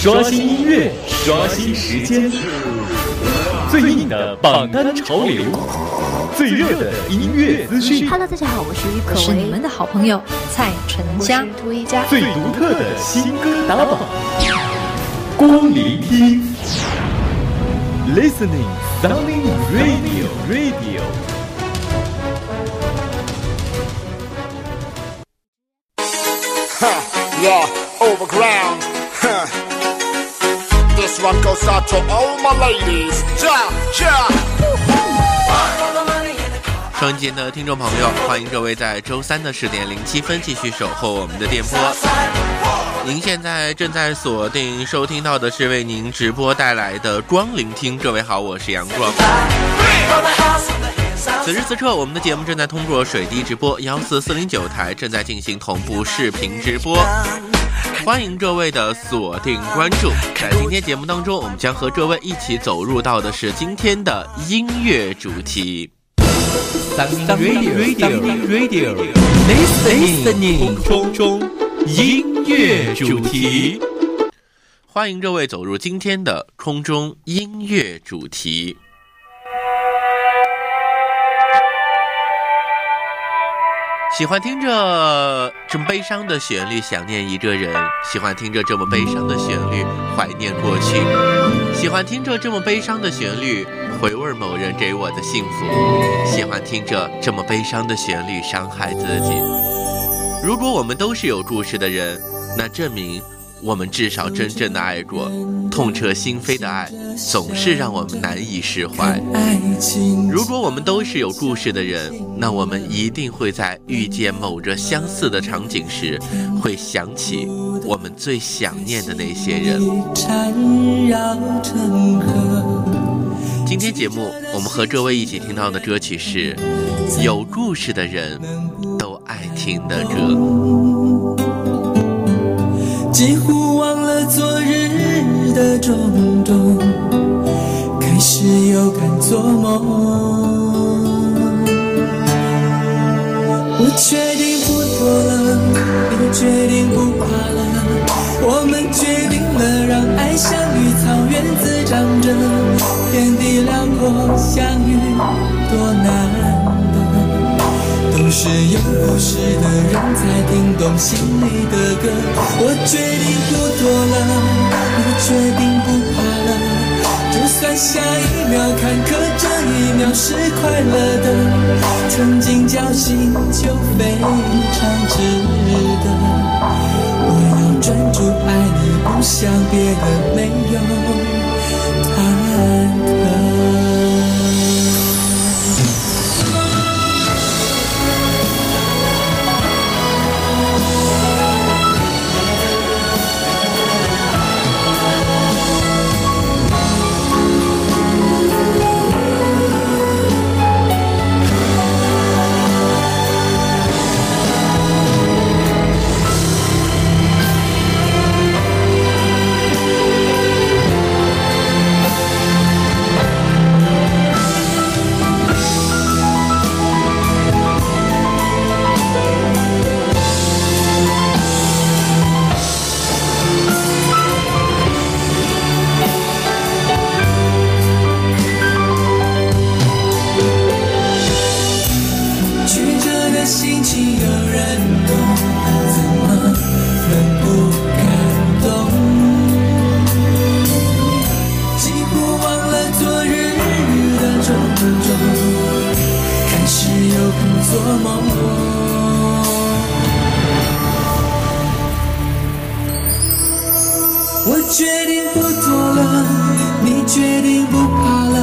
刷新音乐，刷新时间，最硬的榜单潮流，最热的音乐资讯。Hello，大家好，我是于可是你们的好朋友蔡淳佳。最独特的新歌打榜，光聆听，Listening Sunny Radio Radio。Yeah, overground. 双节的听众朋友，欢迎各位在周三的十点零七分继续守候我们的电波。您现在正在锁定收听到的是为您直播带来的光聆听。各位好，我是杨光。此时此刻，我们的节目正在通过水滴直播幺四四零九台正在进行同步视频直播，欢迎各位的锁定关注。在今天节目当中，我们将和各位一起走入到的是今天的音乐主题。Radio Radio Listening 空中音乐主题，欢迎各位走入今天的空中音乐主题。喜欢听着这么悲伤的旋律，想念一个人；喜欢听着这么悲伤的旋律，怀念过去；喜欢听着这么悲伤的旋律，回味某人给我的幸福；喜欢听着这么悲伤的旋律，伤害自己。如果我们都是有故事的人，那证明。我们至少真正的爱过，痛彻心扉的爱，总是让我们难以释怀。如果我们都是有故事的人，那我们一定会在遇见某个相似的场景时，会想起我们最想念的那些人。今天节目，我们和各位一起听到的歌曲是有故事的人都爱听的歌。几乎忘了昨日的种种，开始又敢做梦。我决定不躲了，也决定不怕了，我们决定了，让爱像绿草原滋长着，天地辽阔，相遇多难。是有故事的人才听懂心里的歌。我决定不躲了，我决定不怕了。就算下一秒坎坷，这一秒是快乐的。曾经侥幸就非常值得。我要专注爱你，不想别的，没有忐忑。我决定不躲了，你决定不怕了，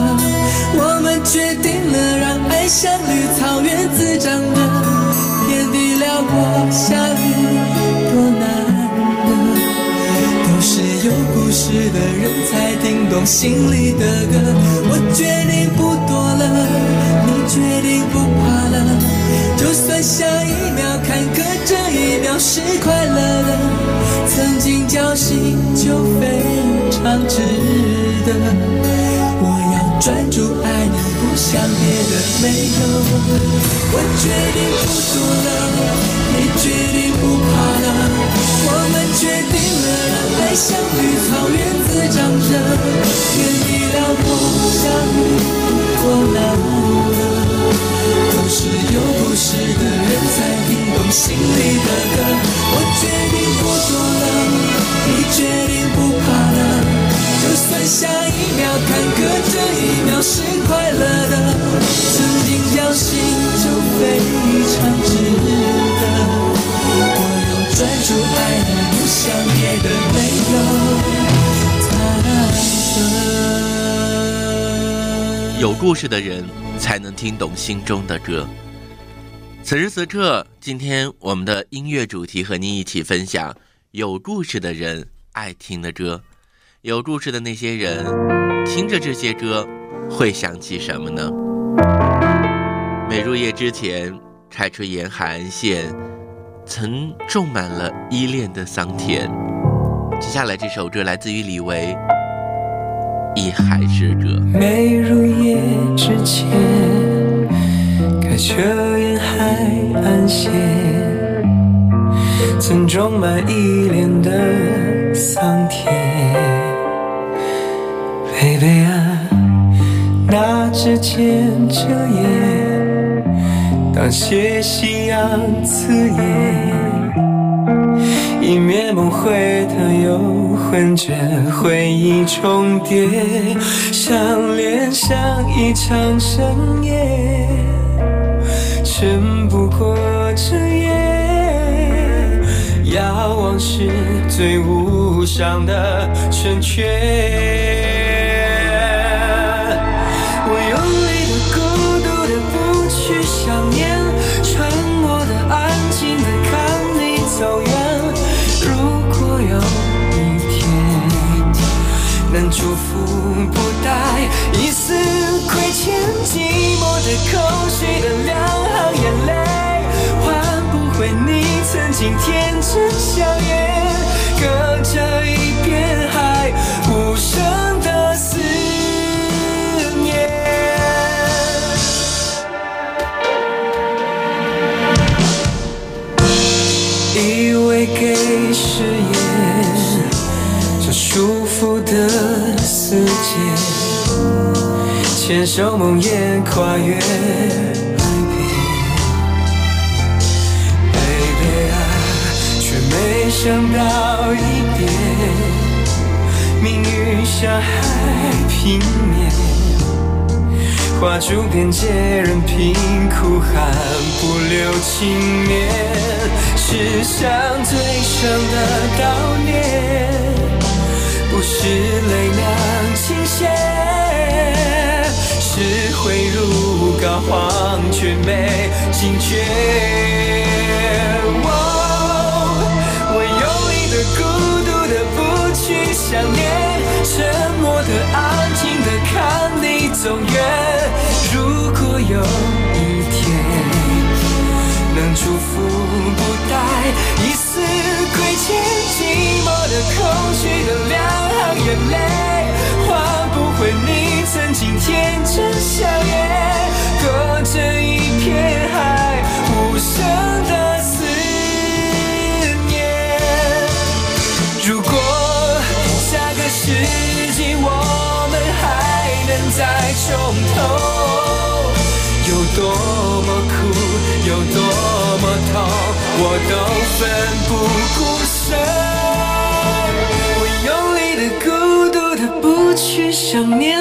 我们决定了，让爱像绿草原滋长的，天地辽阔相遇多难得，都是有故事的人才听懂心里的歌。我决定不躲了，你决定不怕了。就算下一秒坎坷，这一秒是快乐的。曾经侥幸就非常值得。我要专注爱你，不想别的没有。我决定不躲了，你决定不怕了。我们决定了，让爱。像绿，草原滋长着，天地辽阔，相遇不过难得。都是有故事的人才听懂心里的歌。我决定不躲了，你决定不怕了。就算下一秒坎坷，这一秒是快乐的。曾经侥幸就非常值得。我要专注爱的，不想别的没有他的。有故事的人才能听懂心中的歌。此时此刻，今天我们的音乐主题和您一起分享有故事的人爱听的歌。有故事的那些人，听着这些歌，会想起什么呢？每入夜之前，开出沿海岸线，曾种满了依恋的桑田。接下来这首歌来自于李维，《一海之隔》。没入夜之前，开车沿海岸线，曾装满依恋的桑田。baby 啊，那指尖遮掩，当斜夕阳刺眼，一面梦回的又混着回忆重叠，相恋像一场盛宴，撑不过这夜，遥望是最无上的成全。是、空虚的两行眼泪，换不回你曾经天真笑颜，牵手梦魇，跨越海边。baby 啊，却没想到一点，命运像海平面。画出边界，任凭哭喊不留情面，世上最深的悼念，不是泪两倾泻，挥如膏肓却没惊觉。我用力的、孤独的不去想念，沉默的、安静的看你走远。如果有一天能祝福不带一丝亏欠，寂寞的、空虚的两行眼泪，曾经天真笑颜，隔着一片海，无声的思念。如果下个世纪我们还能再重头，有多么苦，有多么痛，我都奋不顾身。我用力的、孤独的不去想念，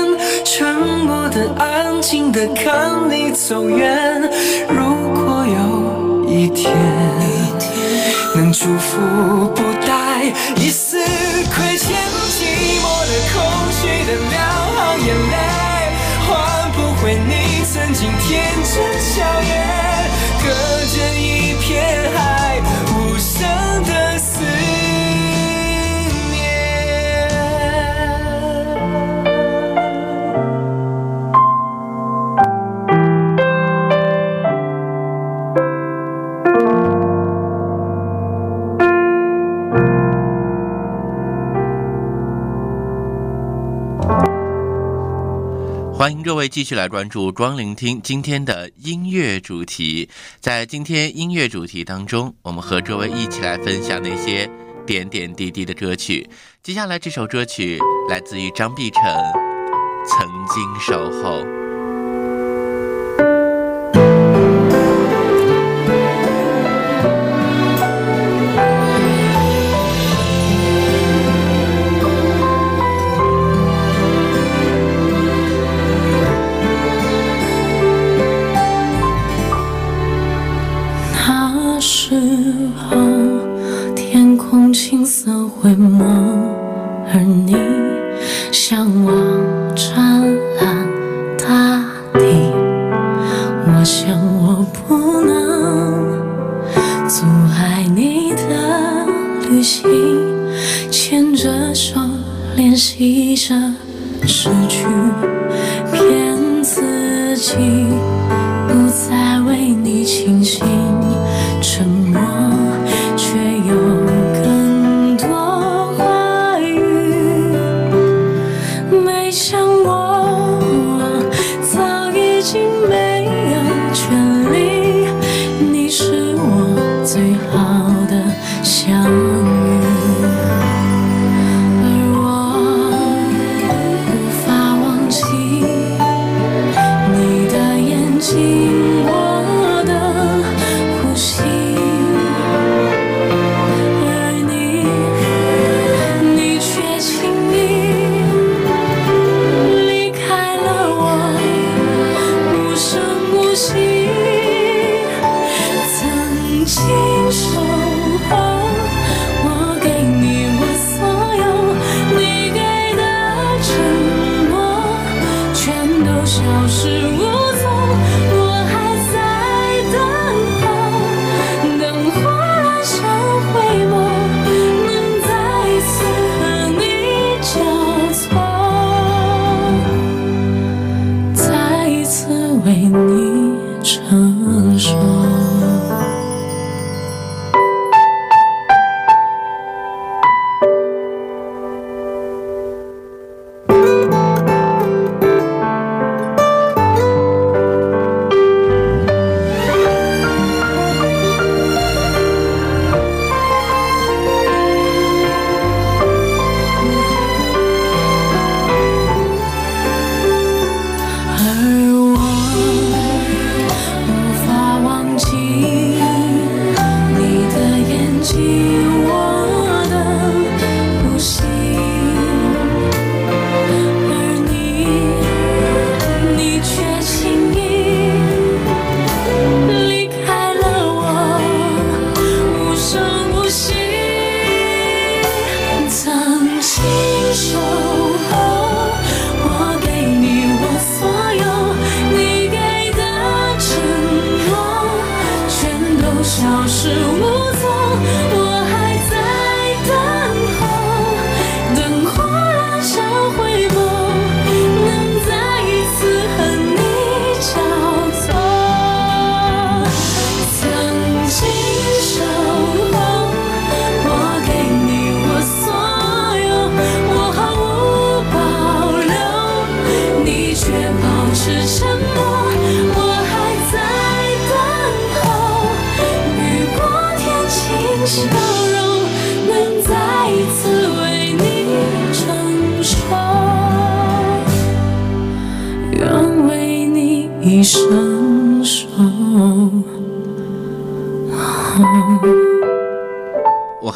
的、安静的看你走远。如果有一天能祝福不带一丝亏欠，寂寞的、空虚的两行眼泪，换不回你曾经天真笑颜，继续来关注光聆听今天的音乐主题。在今天音乐主题当中，我们和各位一起来分享那些点点滴滴的歌曲。接下来这首歌曲来自于张碧晨，《曾经守候》。时候，天空青色灰蒙，而你向往湛蓝大地。我想我不能阻碍你的旅行，牵着手练习着失去，骗自己。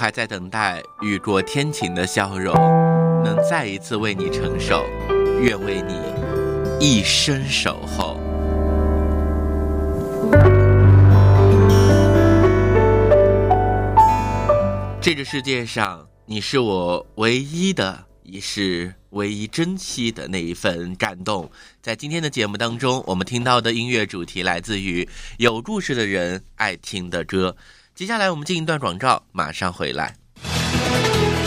还在等待雨过天晴的笑容，能再一次为你承受，愿为你一生守候。这个世界上，你是我唯一的，也是唯一珍惜的那一份感动。在今天的节目当中，我们听到的音乐主题来自于有故事的人爱听的歌。接下来我们进一段广告，马上回来。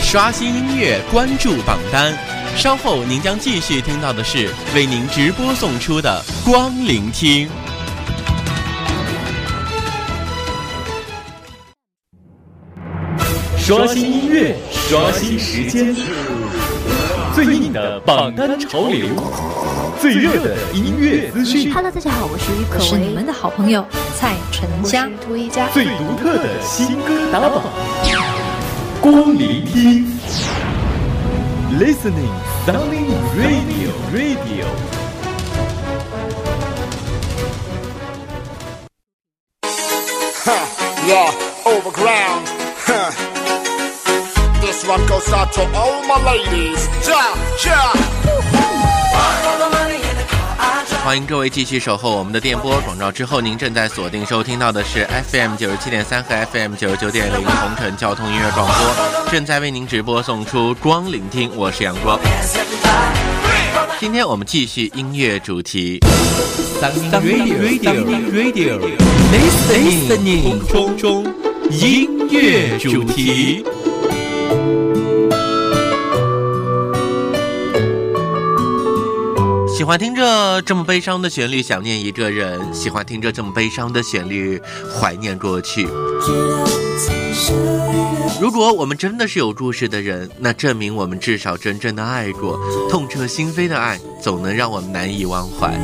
刷新音乐，关注榜单。稍后您将继续听到的是为您直播送出的《光聆听》。刷新音乐，刷新时间，最硬的榜单潮流，最热的音乐资讯，Hello，大家好，我是于可我是你，们的好朋友蔡淳佳。涂一佳，最独特的新歌打榜。光聆听，Listening Sunny Radio Radio。Yeah, overground. Huh. This one goes out to all my ladies. Ja, ja. 欢迎各位继续守候我们的电波广告之后，您正在锁定收听到的是 FM 九十七点三和 FM 九十九点零红城交通音乐广播，正在为您直播送出光聆听，我是阳光。今天我们继续音乐主题 Sunny Radio Radio Listening 空中音乐主题。喜欢听着这么悲伤的旋律，想念一个人；喜欢听着这么悲伤的旋律，怀念过去。如果我们真的是有故事的人，那证明我们至少真正的爱过，痛彻心扉的爱，总能让我们难以忘怀。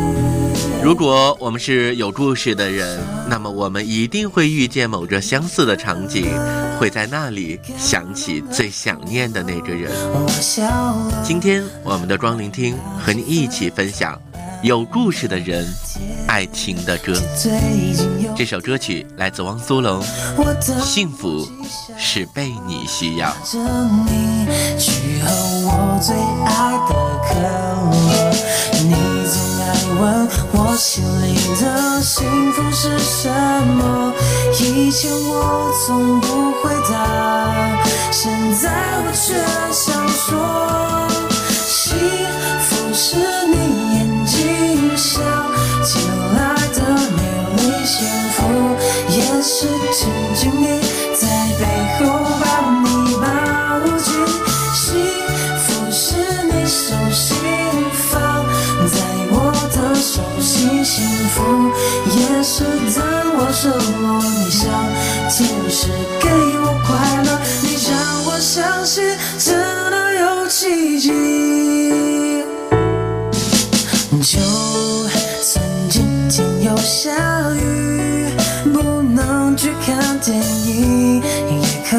如果我们是有故事的人，那么我们一定会遇见某个相似的场景，会在那里想起最想念的那个人。今天我们的光聆听和你一起分享有故事的人，爱听的歌。这首歌曲来自汪苏泷，《幸福是被你需要》。着你去和我最爱心里的幸福是什么，以前我从不回答，现在我却想说，幸福是你眼睛笑当我失落，你像天使给我快乐，你让我相信真的有奇迹。就算今天有下雨，不能去看电影，也可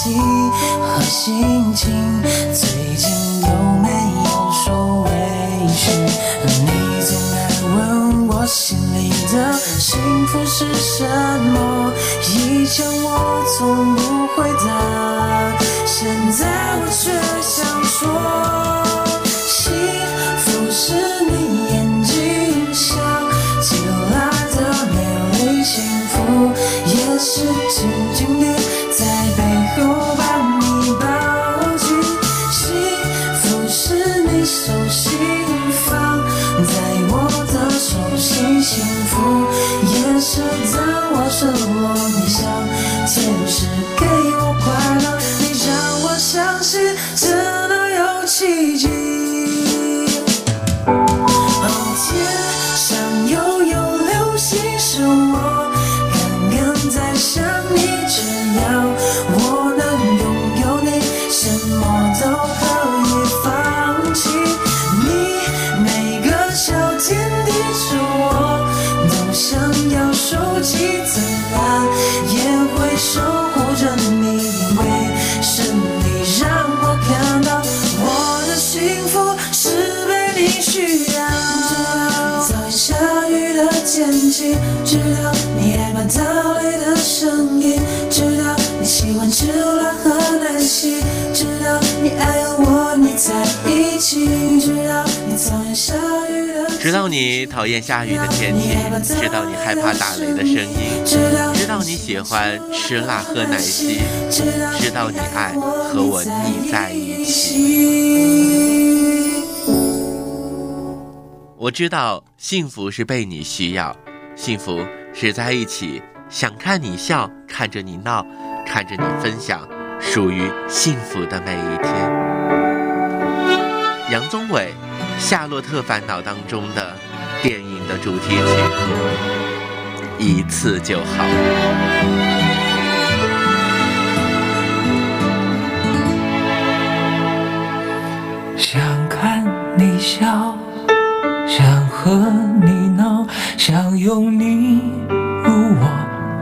气和心情最近有没有受委屈。你总爱问我心里的幸福是什么，以前我从不回答，现在知道你讨厌下雨的天气，知道你害怕打雷的声音，知道你喜欢吃辣喝奶昔，知道你爱和我腻在一起。我知道幸福是被你需要，幸福是在一起，想看你笑，看着你闹，看着你分享属于幸福的每一天。杨宗纬《夏洛特烦恼》当中的电影的主题曲，一次就好。想看你笑，想和你闹，想拥你入我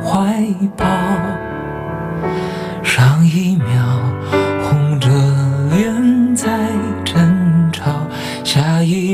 怀抱。上一秒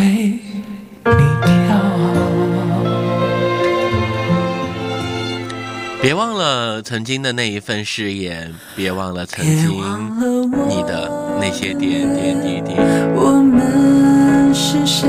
随你跳？别忘了曾经的那一份誓言，别忘了曾经你的那些点点滴滴。我们是谁？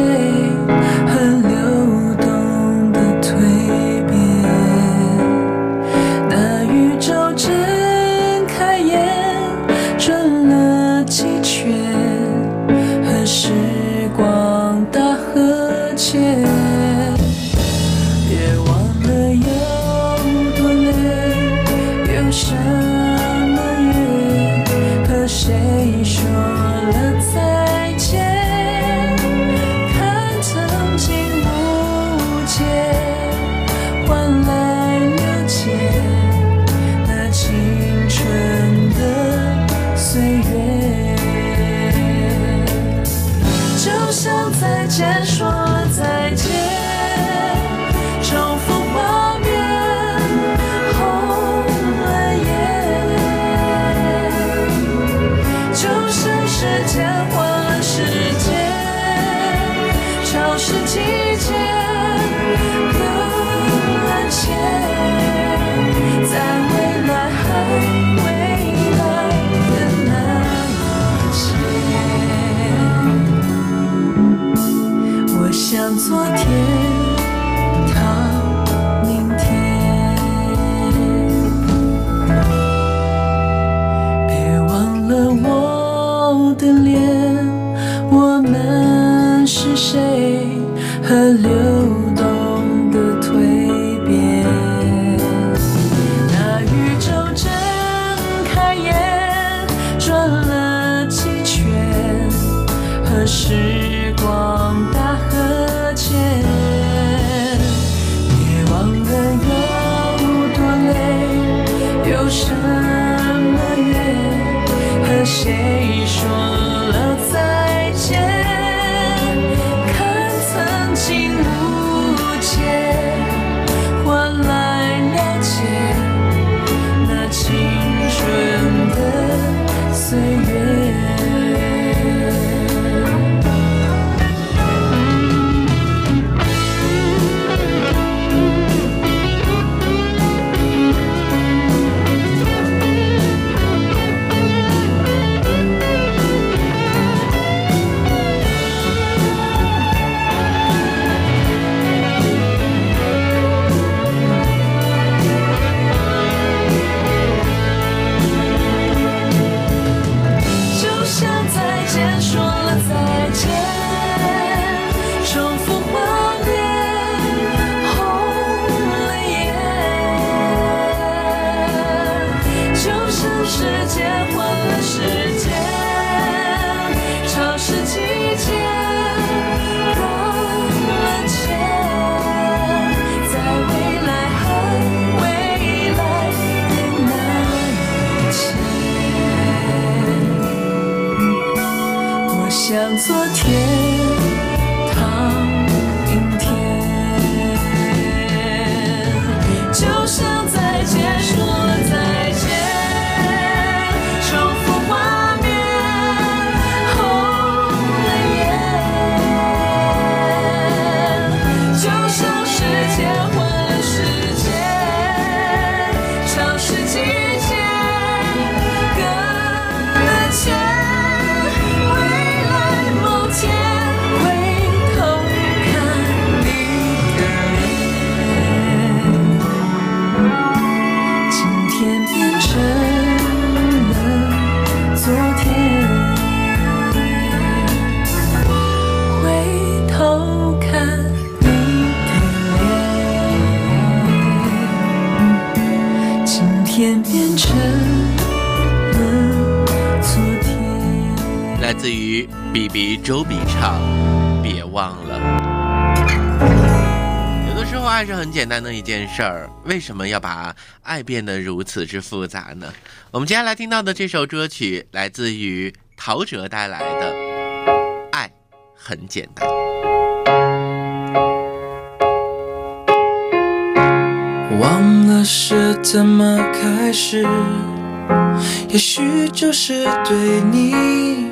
就像自于 B B 周笔畅，别忘了。有的时候爱是很简单的一件事儿，为什么要把爱变得如此之复杂呢？我们接下来听到的这首歌曲来自于陶喆带来的《爱很简单》。忘了是怎么开始，也许就是对你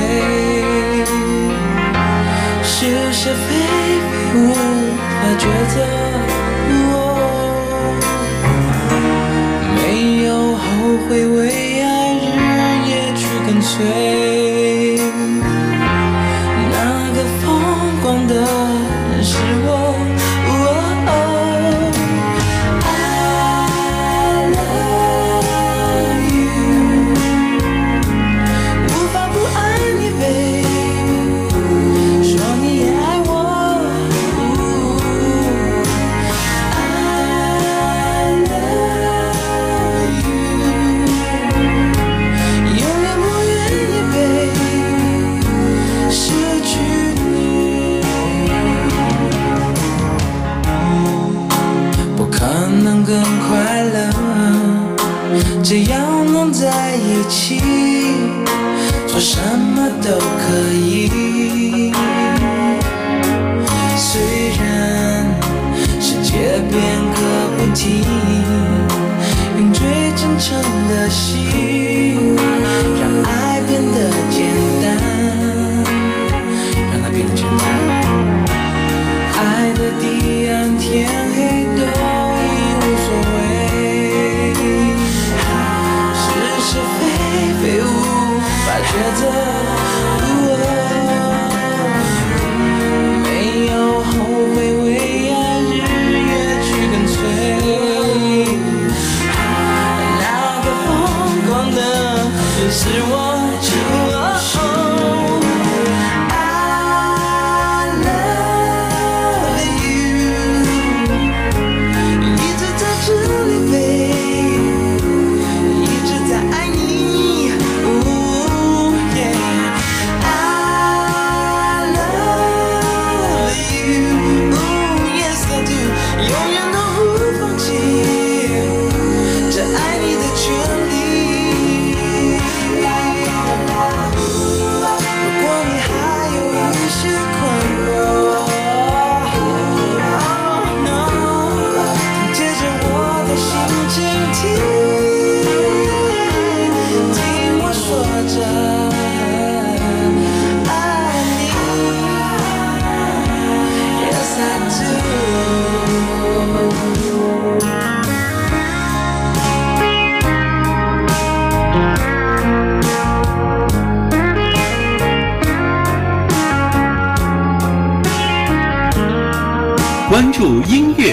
去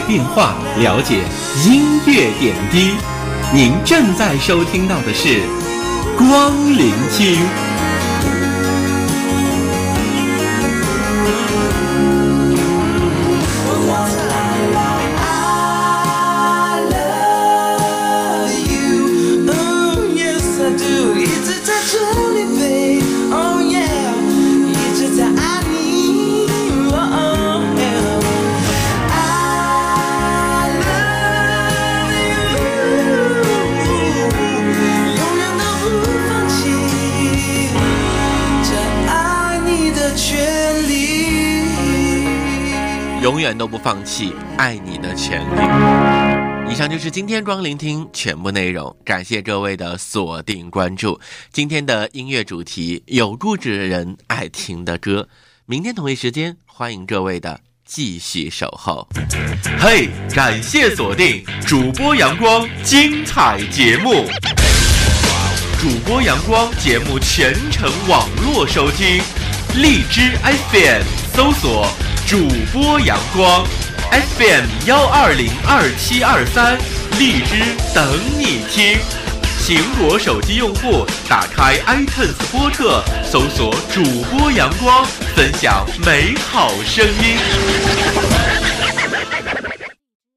变化，了解音乐点滴。您正在收听到的是光聆听。永远都不放弃爱你的权利。以上就是今天光聆听全部内容，感谢各位的锁定关注。今天的音乐主题有故事的人爱听的歌，明天同一时间欢迎各位的继续守候。嘿，感谢锁定主播阳光精彩节目，主播阳光节目全程网络收听，荔枝 FM 搜索。主播阳光，FM 幺二零二七二三，荔枝等你听。苹果手机用户打开 iTunes 播客，搜索主播阳光，分享美好声音。